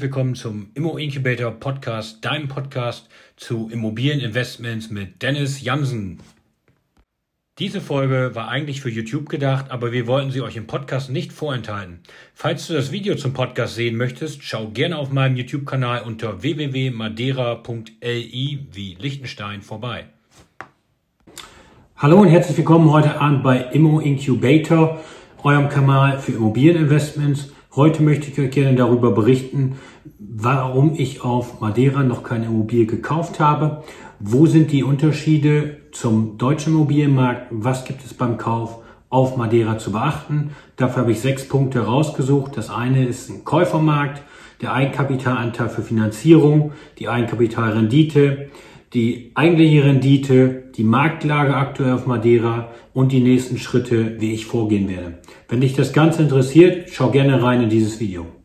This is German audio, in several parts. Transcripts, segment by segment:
Herzlich willkommen zum Immo Incubator Podcast, deinem Podcast zu Immobilieninvestments mit Dennis Jansen. Diese Folge war eigentlich für YouTube gedacht, aber wir wollten sie euch im Podcast nicht vorenthalten. Falls du das Video zum Podcast sehen möchtest, schau gerne auf meinem YouTube-Kanal unter www.madeira.li wie Liechtenstein vorbei. Hallo und herzlich willkommen heute Abend bei Immo Incubator, eurem Kanal für Immobilieninvestments. Heute möchte ich euch gerne darüber berichten, warum ich auf Madeira noch keine Immobilie gekauft habe. Wo sind die Unterschiede zum deutschen Immobilienmarkt? Was gibt es beim Kauf auf Madeira zu beachten? Dafür habe ich sechs Punkte rausgesucht. Das eine ist ein Käufermarkt, der Eigenkapitalanteil für Finanzierung, die Eigenkapitalrendite, die eigentliche Rendite, die Marktlage aktuell auf Madeira und die nächsten Schritte, wie ich vorgehen werde. Wenn dich das Ganze interessiert, schau gerne rein in dieses Video.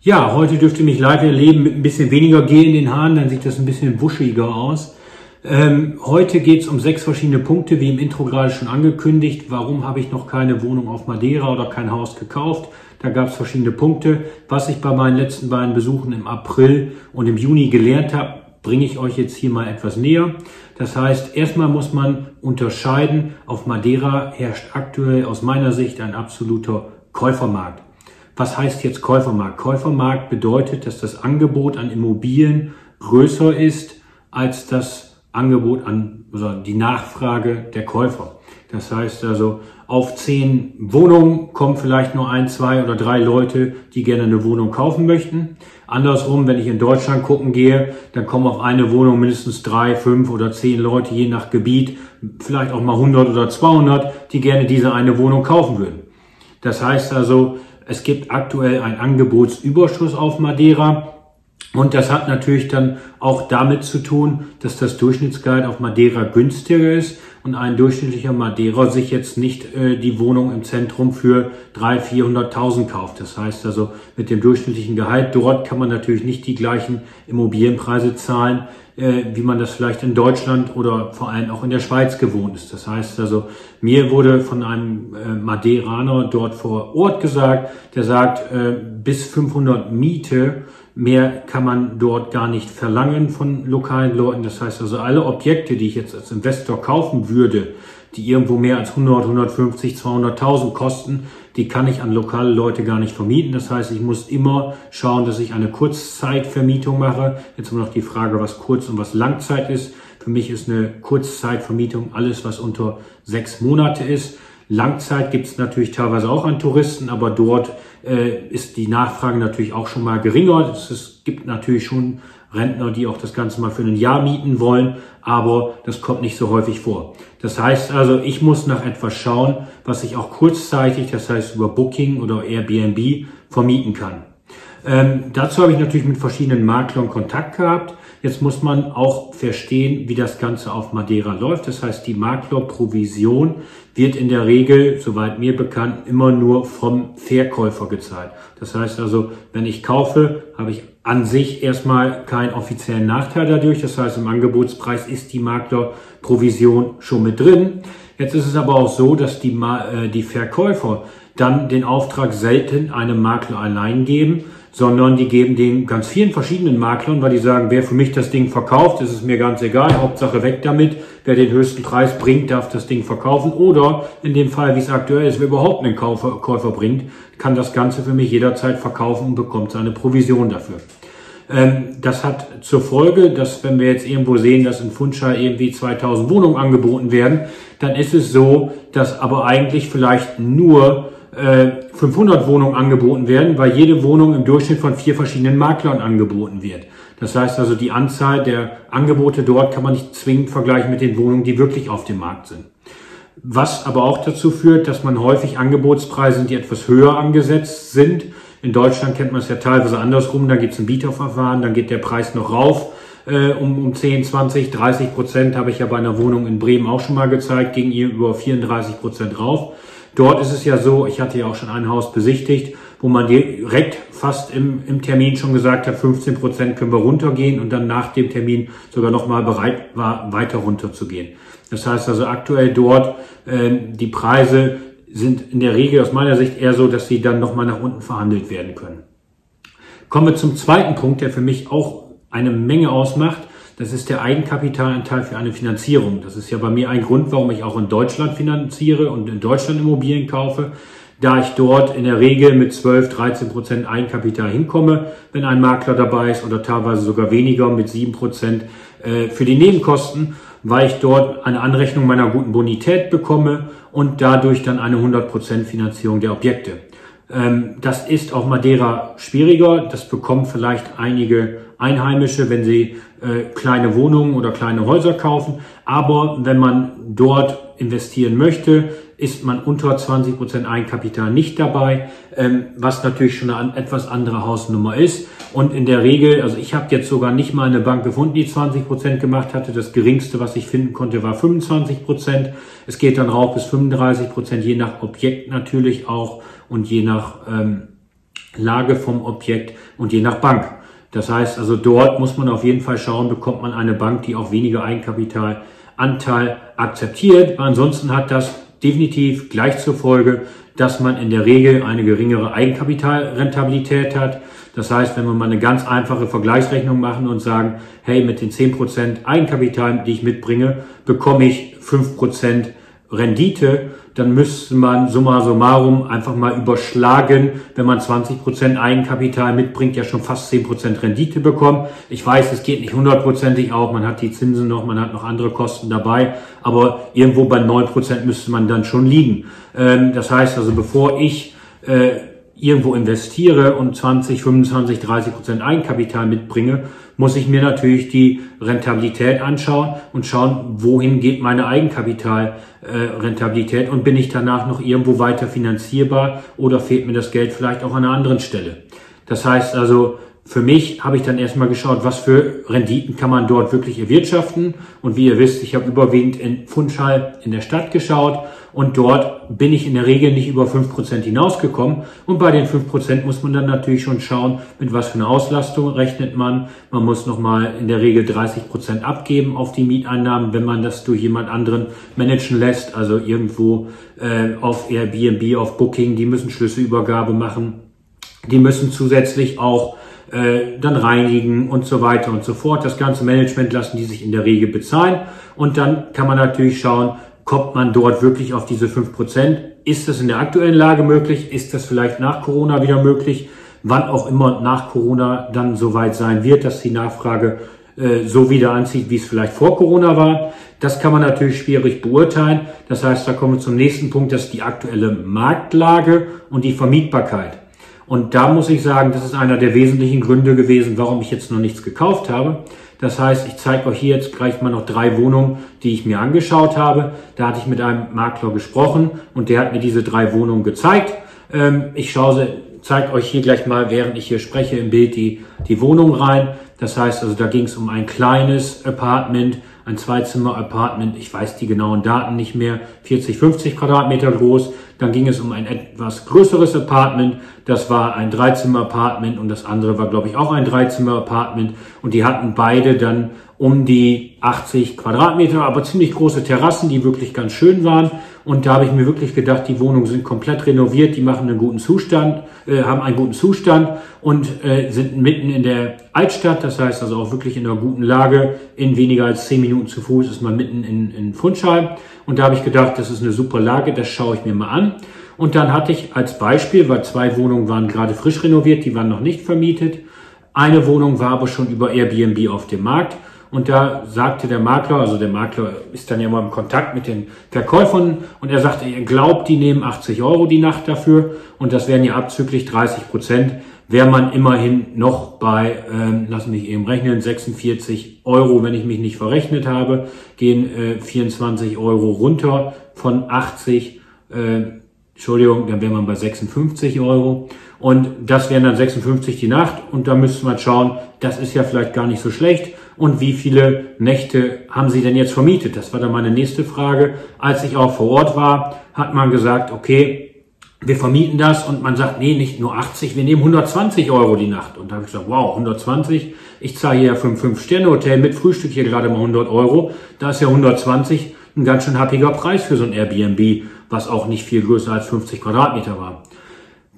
Ja, heute dürft ihr mich live erleben mit ein bisschen weniger Gel in den Haaren, dann sieht das ein bisschen wuschiger aus. Ähm, heute geht es um sechs verschiedene Punkte, wie im Intro gerade schon angekündigt. Warum habe ich noch keine Wohnung auf Madeira oder kein Haus gekauft? Da gab es verschiedene Punkte. Was ich bei meinen letzten beiden Besuchen im April und im Juni gelernt habe, bringe ich euch jetzt hier mal etwas näher. Das heißt, erstmal muss man unterscheiden, auf Madeira herrscht aktuell aus meiner Sicht ein absoluter Käufermarkt. Was heißt jetzt Käufermarkt? Käufermarkt bedeutet, dass das Angebot an Immobilien größer ist als das Angebot an, oder die Nachfrage der Käufer. Das heißt also, auf zehn Wohnungen kommen vielleicht nur ein, zwei oder drei Leute, die gerne eine Wohnung kaufen möchten. Andersrum, wenn ich in Deutschland gucken gehe, dann kommen auf eine Wohnung mindestens drei, fünf oder zehn Leute, je nach Gebiet, vielleicht auch mal 100 oder 200, die gerne diese eine Wohnung kaufen würden. Das heißt also, es gibt aktuell einen Angebotsüberschuss auf Madeira. Und das hat natürlich dann auch damit zu tun, dass das Durchschnittsgehalt auf Madeira günstiger ist und ein durchschnittlicher Madeira sich jetzt nicht äh, die Wohnung im Zentrum für 300.000, 400.000 kauft. Das heißt also, mit dem durchschnittlichen Gehalt dort kann man natürlich nicht die gleichen Immobilienpreise zahlen, äh, wie man das vielleicht in Deutschland oder vor allem auch in der Schweiz gewohnt ist. Das heißt also, mir wurde von einem äh, Madeiraner dort vor Ort gesagt, der sagt, äh, bis 500 Miete Mehr kann man dort gar nicht verlangen von lokalen Leuten. Das heißt also, alle Objekte, die ich jetzt als Investor kaufen würde, die irgendwo mehr als 100, 150, 200.000 kosten, die kann ich an lokale Leute gar nicht vermieten. Das heißt, ich muss immer schauen, dass ich eine Kurzzeitvermietung mache. Jetzt immer noch die Frage, was Kurz- und was Langzeit ist. Für mich ist eine Kurzzeitvermietung alles, was unter sechs Monate ist. Langzeit gibt es natürlich teilweise auch an Touristen, aber dort äh, ist die Nachfrage natürlich auch schon mal geringer. Es gibt natürlich schon Rentner, die auch das Ganze mal für ein Jahr mieten wollen, aber das kommt nicht so häufig vor. Das heißt also, ich muss nach etwas schauen, was ich auch kurzzeitig, das heißt über Booking oder Airbnb, vermieten kann. Ähm, dazu habe ich natürlich mit verschiedenen Maklern Kontakt gehabt. Jetzt muss man auch verstehen, wie das Ganze auf Madeira läuft. Das heißt, die Maklerprovision wird in der Regel, soweit mir bekannt, immer nur vom Verkäufer gezahlt. Das heißt also, wenn ich kaufe, habe ich an sich erstmal keinen offiziellen Nachteil dadurch. Das heißt, im Angebotspreis ist die Maklerprovision schon mit drin. Jetzt ist es aber auch so, dass die, äh, die Verkäufer dann den Auftrag selten einem Makler allein geben, sondern die geben den ganz vielen verschiedenen Maklern, weil die sagen, wer für mich das Ding verkauft, ist es mir ganz egal, Hauptsache weg damit. Wer den höchsten Preis bringt, darf das Ding verkaufen. Oder in dem Fall, wie es aktuell ist, wer überhaupt einen Käufer, Käufer bringt, kann das Ganze für mich jederzeit verkaufen und bekommt seine Provision dafür. Ähm, das hat zur Folge, dass wenn wir jetzt irgendwo sehen, dass in Funchal irgendwie 2000 Wohnungen angeboten werden, dann ist es so, dass aber eigentlich vielleicht nur 500 äh, Wohnungen angeboten werden, weil jede Wohnung im Durchschnitt von vier verschiedenen Maklern angeboten wird. Das heißt also, die Anzahl der Angebote dort kann man nicht zwingend vergleichen mit den Wohnungen, die wirklich auf dem Markt sind. Was aber auch dazu führt, dass man häufig Angebotspreise, die etwas höher angesetzt sind. In Deutschland kennt man es ja teilweise andersrum, da gibt es ein Bieterverfahren, dann geht der Preis noch rauf äh, um, um 10, 20, 30 Prozent, habe ich ja bei einer Wohnung in Bremen auch schon mal gezeigt, ging über 34 Prozent rauf. Dort ist es ja so, ich hatte ja auch schon ein Haus besichtigt, wo man direkt fast im, im Termin schon gesagt hat, 15 Prozent können wir runtergehen und dann nach dem Termin sogar nochmal bereit war, weiter runterzugehen. Das heißt also aktuell dort, äh, die Preise sind in der Regel aus meiner Sicht eher so, dass sie dann nochmal nach unten verhandelt werden können. Kommen wir zum zweiten Punkt, der für mich auch eine Menge ausmacht. Das ist der Eigenkapitalanteil für eine Finanzierung. Das ist ja bei mir ein Grund, warum ich auch in Deutschland finanziere und in Deutschland Immobilien kaufe, da ich dort in der Regel mit 12, 13 Prozent Eigenkapital hinkomme, wenn ein Makler dabei ist oder teilweise sogar weniger mit 7 Prozent äh, für die Nebenkosten, weil ich dort eine Anrechnung meiner guten Bonität bekomme und dadurch dann eine 100 Prozent Finanzierung der Objekte. Ähm, das ist auf Madeira schwieriger. Das bekommen vielleicht einige Einheimische, wenn sie äh, kleine Wohnungen oder kleine Häuser kaufen. Aber wenn man dort investieren möchte, ist man unter 20 Prozent Eigenkapital nicht dabei, ähm, was natürlich schon eine etwas andere Hausnummer ist. Und in der Regel, also ich habe jetzt sogar nicht mal eine Bank gefunden, die 20 Prozent gemacht hatte. Das geringste, was ich finden konnte, war 25%. Prozent. Es geht dann rauf bis 35%, Prozent, je nach Objekt natürlich auch und je nach ähm, Lage vom Objekt und je nach Bank. Das heißt also, dort muss man auf jeden Fall schauen, bekommt man eine Bank, die auch weniger Eigenkapitalanteil akzeptiert. Ansonsten hat das definitiv gleich zur Folge, dass man in der Regel eine geringere Eigenkapitalrentabilität hat. Das heißt, wenn wir mal eine ganz einfache Vergleichsrechnung machen und sagen, hey, mit den 10% Eigenkapital, die ich mitbringe, bekomme ich 5% Rendite, dann müsste man summa summarum einfach mal überschlagen, wenn man 20% Eigenkapital mitbringt, ja schon fast 10% Rendite bekommen. Ich weiß, es geht nicht hundertprozentig auf, man hat die Zinsen noch, man hat noch andere Kosten dabei, aber irgendwo bei 9% müsste man dann schon liegen. Ähm, das heißt also, bevor ich äh, irgendwo investiere und 20, 25, 30 Prozent Eigenkapital mitbringe, muss ich mir natürlich die Rentabilität anschauen und schauen, wohin geht meine Eigenkapitalrentabilität äh, und bin ich danach noch irgendwo weiter finanzierbar oder fehlt mir das Geld vielleicht auch an einer anderen Stelle. Das heißt also, für mich habe ich dann erstmal geschaut, was für Renditen kann man dort wirklich erwirtschaften. Und wie ihr wisst, ich habe überwiegend in Fundschall in der Stadt geschaut und dort bin ich in der Regel nicht über fünf Prozent hinausgekommen. Und bei den fünf Prozent muss man dann natürlich schon schauen, mit was für einer Auslastung rechnet man. Man muss nochmal in der Regel 30 Prozent abgeben auf die Mieteinnahmen, wenn man das durch jemand anderen managen lässt. Also irgendwo äh, auf Airbnb, auf Booking, die müssen Schlüsselübergabe machen. Die müssen zusätzlich auch äh, dann reinigen und so weiter und so fort. Das ganze Management lassen die sich in der Regel bezahlen. Und dann kann man natürlich schauen, kommt man dort wirklich auf diese fünf Prozent? Ist das in der aktuellen Lage möglich? Ist das vielleicht nach Corona wieder möglich? Wann auch immer nach Corona dann soweit sein wird, dass die Nachfrage äh, so wieder anzieht, wie es vielleicht vor Corona war. Das kann man natürlich schwierig beurteilen. Das heißt, da kommen wir zum nächsten Punkt, das ist die aktuelle Marktlage und die Vermietbarkeit. Und da muss ich sagen, das ist einer der wesentlichen Gründe gewesen, warum ich jetzt noch nichts gekauft habe. Das heißt, ich zeige euch hier jetzt gleich mal noch drei Wohnungen, die ich mir angeschaut habe. Da hatte ich mit einem Makler gesprochen und der hat mir diese drei Wohnungen gezeigt. Ähm, ich schaue zeige euch hier gleich mal, während ich hier spreche, im Bild die, die Wohnung rein. Das heißt also, da ging es um ein kleines Apartment, ein Zweizimmer-Apartment, ich weiß die genauen Daten nicht mehr, 40, 50 Quadratmeter groß. Dann ging es um ein etwas größeres Apartment, das war ein Dreizimmer-Apartment und das andere war, glaube ich, auch ein Dreizimmer-Apartment. Und die hatten beide dann um die 80 Quadratmeter, aber ziemlich große Terrassen, die wirklich ganz schön waren. Und da habe ich mir wirklich gedacht, die Wohnungen sind komplett renoviert, die machen einen guten Zustand, äh, haben einen guten Zustand und äh, sind mitten in der Altstadt, das heißt also auch wirklich in einer guten Lage. In weniger als zehn Minuten zu Fuß ist man mitten in, in Fundscheid. Und da habe ich gedacht, das ist eine super Lage, das schaue ich mir mal an. Und dann hatte ich als Beispiel, weil zwei Wohnungen waren gerade frisch renoviert, die waren noch nicht vermietet. Eine Wohnung war aber schon über Airbnb auf dem Markt. Und da sagte der Makler, also der Makler ist dann ja mal im Kontakt mit den Verkäufern und er sagte, er glaubt, die nehmen 80 Euro die Nacht dafür und das wären ja abzüglich 30 Prozent, wäre man immerhin noch bei, ähm, lass mich eben rechnen, 46 Euro, wenn ich mich nicht verrechnet habe, gehen äh, 24 Euro runter von 80, äh, Entschuldigung, dann wäre man bei 56 Euro. Und das wären dann 56 die Nacht und da müsste man schauen, das ist ja vielleicht gar nicht so schlecht und wie viele Nächte haben Sie denn jetzt vermietet? Das war dann meine nächste Frage. Als ich auch vor Ort war, hat man gesagt, okay, wir vermieten das und man sagt, nee, nicht nur 80, wir nehmen 120 Euro die Nacht. Und da habe ich gesagt, wow, 120, ich zahle hier für ein 5-Sterne-Hotel mit Frühstück hier gerade mal 100 Euro. Da ist ja 120 ein ganz schön happiger Preis für so ein Airbnb. was auch nicht viel größer als 50 Quadratmeter war.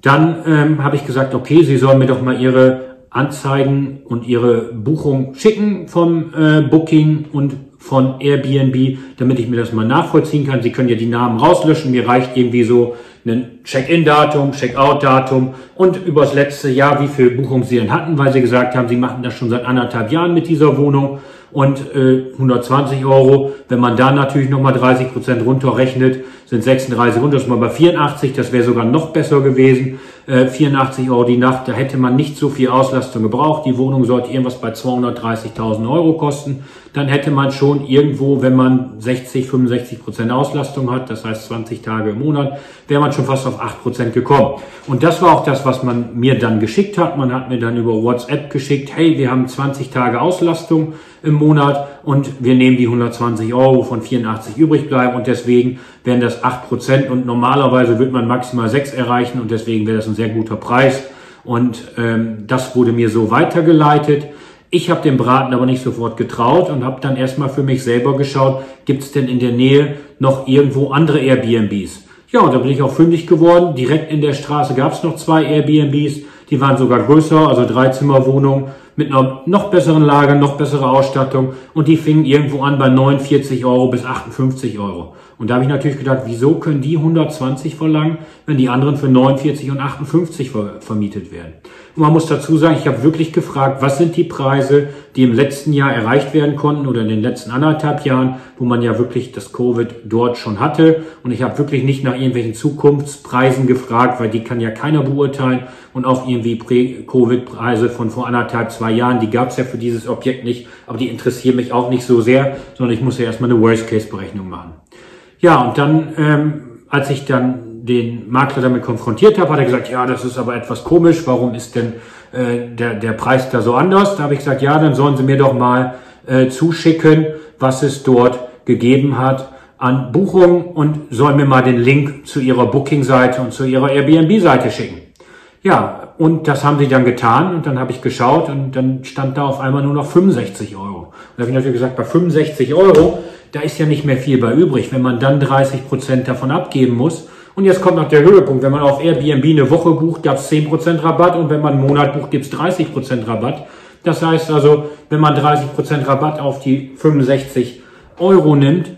Dann ähm, habe ich gesagt, okay, Sie sollen mir doch mal Ihre Anzeigen und Ihre Buchung schicken vom äh, Booking und von Airbnb, damit ich mir das mal nachvollziehen kann. Sie können ja die Namen rauslöschen. Mir reicht irgendwie so ein Check-in-Datum, Check-out-Datum und übers letzte Jahr, wie viel Buchungen Sie denn hatten, weil Sie gesagt haben, Sie machen das schon seit anderthalb Jahren mit dieser Wohnung und äh, 120 Euro. Wenn man da natürlich nochmal 30 Prozent runterrechnet, sind 36 runter, das ist mal bei 84, das wäre sogar noch besser gewesen. Äh, 84 Euro die Nacht, da hätte man nicht so viel Auslastung gebraucht. Die Wohnung sollte irgendwas bei 230.000 Euro kosten. Dann hätte man schon irgendwo, wenn man 60, 65 Prozent Auslastung hat, das heißt 20 Tage im Monat, wäre man schon fast auf 8 Prozent gekommen. Und das war auch das, was man mir dann geschickt hat. Man hat mir dann über WhatsApp geschickt, hey, wir haben 20 Tage Auslastung im Monat und wir nehmen die 120 Euro von 84 übrig bleiben und deswegen wären das 8 Prozent und normalerweise wird man maximal 6 erreichen und deswegen wäre das ein sehr guter Preis und ähm, das wurde mir so weitergeleitet. Ich habe dem Braten aber nicht sofort getraut und habe dann erstmal für mich selber geschaut, gibt es denn in der Nähe noch irgendwo andere Airbnbs? Ja, und da bin ich auch fündig geworden. Direkt in der Straße gab es noch zwei Airbnbs, die waren sogar größer, also Dreizimmerwohnungen mit einer noch besseren Lage, noch bessere Ausstattung und die fingen irgendwo an bei 49 Euro bis 58 Euro. Und da habe ich natürlich gedacht, wieso können die 120 verlangen, wenn die anderen für 49 und 58 ver vermietet werden? Und man muss dazu sagen, ich habe wirklich gefragt, was sind die Preise, die im letzten Jahr erreicht werden konnten oder in den letzten anderthalb Jahren, wo man ja wirklich das Covid dort schon hatte. Und ich habe wirklich nicht nach irgendwelchen Zukunftspreisen gefragt, weil die kann ja keiner beurteilen. Und auch irgendwie Prä-Covid-Preise von vor anderthalb, zwei Jahren, die gab es ja für dieses Objekt nicht, aber die interessieren mich auch nicht so sehr, sondern ich muss ja erstmal eine Worst-Case-Berechnung machen. Ja, und dann, ähm, als ich dann den Makler damit konfrontiert habe, hat er gesagt, ja, das ist aber etwas komisch, warum ist denn äh, der, der Preis da so anders? Da habe ich gesagt, ja, dann sollen Sie mir doch mal äh, zuschicken, was es dort gegeben hat an Buchungen und sollen mir mal den Link zu Ihrer Booking-Seite und zu Ihrer Airbnb-Seite schicken. Ja, und das haben sie dann getan und dann habe ich geschaut und dann stand da auf einmal nur noch 65 Euro. Und da habe ich natürlich gesagt, bei 65 Euro da ist ja nicht mehr viel bei übrig, wenn man dann 30 Prozent davon abgeben muss. Und jetzt kommt noch der Höhepunkt. Wenn man auf Airbnb eine Woche bucht, gab es 10 Prozent Rabatt und wenn man einen Monat bucht, gibt es 30 Prozent Rabatt. Das heißt also, wenn man 30 Prozent Rabatt auf die 65 Euro nimmt,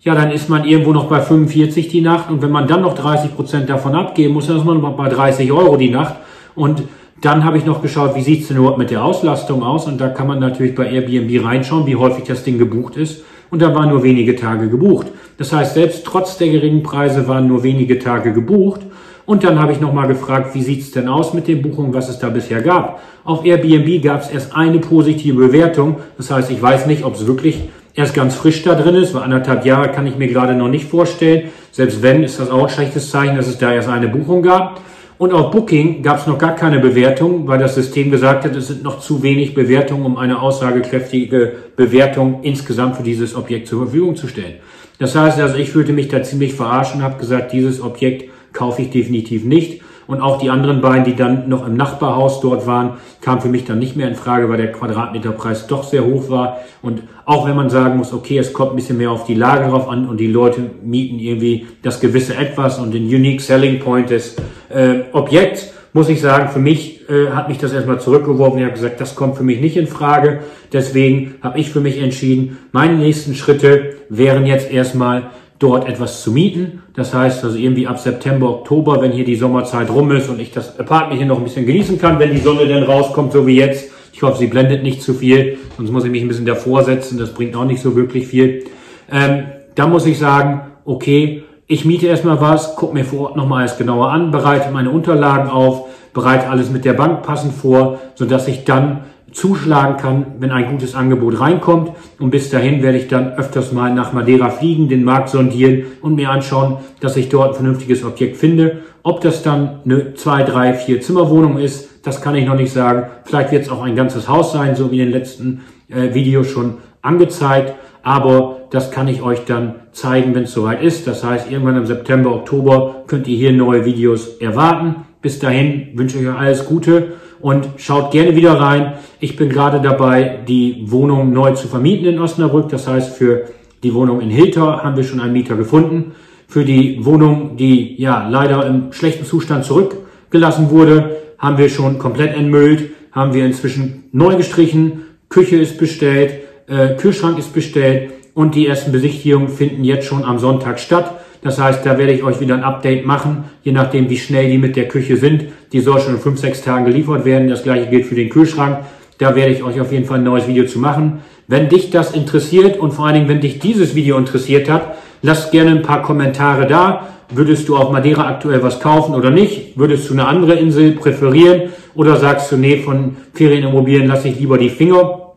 ja, dann ist man irgendwo noch bei 45 die Nacht und wenn man dann noch 30 Prozent davon abgeben muss, dann ist man bei 30 Euro die Nacht und dann habe ich noch geschaut, wie sieht's denn überhaupt mit der Auslastung aus und da kann man natürlich bei Airbnb reinschauen, wie häufig das Ding gebucht ist und da waren nur wenige Tage gebucht. Das heißt, selbst trotz der geringen Preise waren nur wenige Tage gebucht. Und dann habe ich nochmal gefragt, wie sieht's denn aus mit den Buchungen, was es da bisher gab. Auf Airbnb gab es erst eine positive Bewertung. Das heißt, ich weiß nicht, ob es wirklich erst ganz frisch da drin ist, weil anderthalb Jahre kann ich mir gerade noch nicht vorstellen. Selbst wenn, ist das auch ein schlechtes Zeichen, dass es da erst eine Buchung gab. Und auf Booking gab es noch gar keine Bewertung, weil das System gesagt hat, es sind noch zu wenig Bewertungen, um eine aussagekräftige Bewertung insgesamt für dieses Objekt zur Verfügung zu stellen. Das heißt, also ich fühlte mich da ziemlich verarscht und habe gesagt, dieses Objekt kaufe ich definitiv nicht. Und auch die anderen beiden, die dann noch im Nachbarhaus dort waren, kamen für mich dann nicht mehr in Frage, weil der Quadratmeterpreis doch sehr hoch war. Und auch wenn man sagen muss, okay, es kommt ein bisschen mehr auf die Lage drauf an und die Leute mieten irgendwie das gewisse Etwas und den Unique Selling Point des äh, Objekts, muss ich sagen, für mich äh, hat mich das erstmal zurückgeworfen. Ich habe gesagt, das kommt für mich nicht in Frage. Deswegen habe ich für mich entschieden, meine nächsten Schritte wären jetzt erstmal dort etwas zu mieten. Das heißt also irgendwie ab September, Oktober, wenn hier die Sommerzeit rum ist und ich das Apartment hier noch ein bisschen genießen kann, wenn die Sonne denn rauskommt, so wie jetzt. Ich hoffe, sie blendet nicht zu viel, sonst muss ich mich ein bisschen davor setzen. Das bringt auch nicht so wirklich viel. Ähm, da muss ich sagen, okay, ich miete erstmal was, gucke mir vor Ort nochmal alles genauer an, bereite meine Unterlagen auf, bereite alles mit der Bank passend vor, sodass ich dann zuschlagen kann, wenn ein gutes Angebot reinkommt. Und bis dahin werde ich dann öfters mal nach Madeira fliegen, den Markt sondieren und mir anschauen, dass ich dort ein vernünftiges Objekt finde. Ob das dann eine zwei, drei, vier Zimmerwohnung ist, das kann ich noch nicht sagen. Vielleicht wird es auch ein ganzes Haus sein, so wie in den letzten äh, Videos schon angezeigt. Aber das kann ich euch dann zeigen, wenn es soweit ist. Das heißt, irgendwann im September, Oktober könnt ihr hier neue Videos erwarten. Bis dahin wünsche ich euch alles Gute und schaut gerne wieder rein. Ich bin gerade dabei, die Wohnung neu zu vermieten in Osnabrück. Das heißt, für die Wohnung in Hilter haben wir schon einen Mieter gefunden. Für die Wohnung, die ja leider im schlechten Zustand zurückgelassen wurde, haben wir schon komplett entmüllt, haben wir inzwischen neu gestrichen, Küche ist bestellt, äh, Kühlschrank ist bestellt und die ersten Besichtigungen finden jetzt schon am Sonntag statt. Das heißt, da werde ich euch wieder ein Update machen, je nachdem, wie schnell die mit der Küche sind. Die soll schon in 5, 6 Tagen geliefert werden. Das gleiche gilt für den Kühlschrank. Da werde ich euch auf jeden Fall ein neues Video zu machen. Wenn dich das interessiert und vor allen Dingen, wenn dich dieses Video interessiert hat, lass gerne ein paar Kommentare da. Würdest du auf Madeira aktuell was kaufen oder nicht? Würdest du eine andere Insel präferieren? Oder sagst du, nee, von Ferienimmobilien lasse ich lieber die Finger?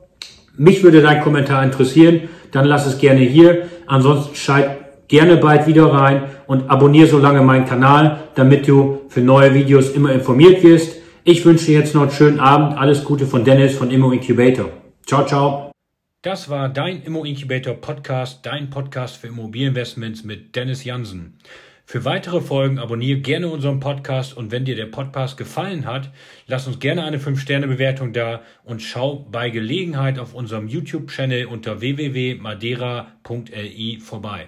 Mich würde dein Kommentar interessieren. Dann lass es gerne hier. Ansonsten schalt gerne bald wieder rein und abonniere so lange meinen Kanal, damit du für neue Videos immer informiert wirst. Ich wünsche dir jetzt noch einen schönen Abend. Alles Gute von Dennis von Immo Incubator. Ciao, ciao. Das war dein Immo Incubator Podcast, dein Podcast für Immobilieninvestments mit Dennis Jansen. Für weitere Folgen abonniere gerne unseren Podcast und wenn dir der Podcast gefallen hat, lass uns gerne eine 5-Sterne-Bewertung da und schau bei Gelegenheit auf unserem YouTube-Channel unter www.madeira.li vorbei.